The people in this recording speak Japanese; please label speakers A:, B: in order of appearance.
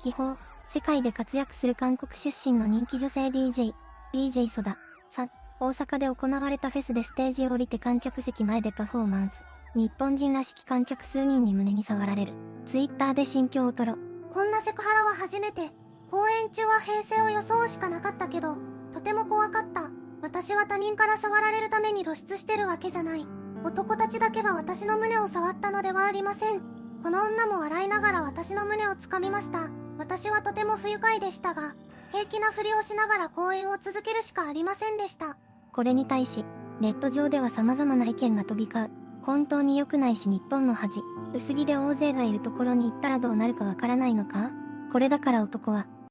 A: 秘宝、世界で活躍する韓国出身の人気女性 DJ、DJ ソダ、さ、大阪で行われたフェスでステージを降りて観客席前でパフォーマンス。日本人らしき観客数人に胸に触られる。ツイッターで心境を吐露。
B: こんなセクハラは初めて。公演中は平静を装うしかなかったけど、とても怖かった。私は他人から触られるために露出してるわけじゃない。男たちだけが私の胸を触ったのではありません。この女も笑いながら私の胸をつかみました。私はとても不愉快でしたが、平気なふりをしながら公演を続けるしかありませんでした。
A: これに対し、ネット上では様々な意見が飛び交う。本当に良くないし日本の恥。薄着で大勢がいるところに行ったらどうなるかわからないのか？これだから男は、